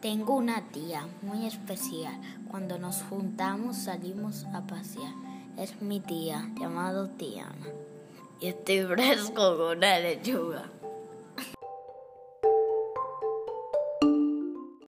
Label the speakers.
Speaker 1: Tengo una tía muy especial. Cuando nos juntamos salimos a pasear. Es mi tía, llamado Tiana. Y estoy fresco con una lechuga.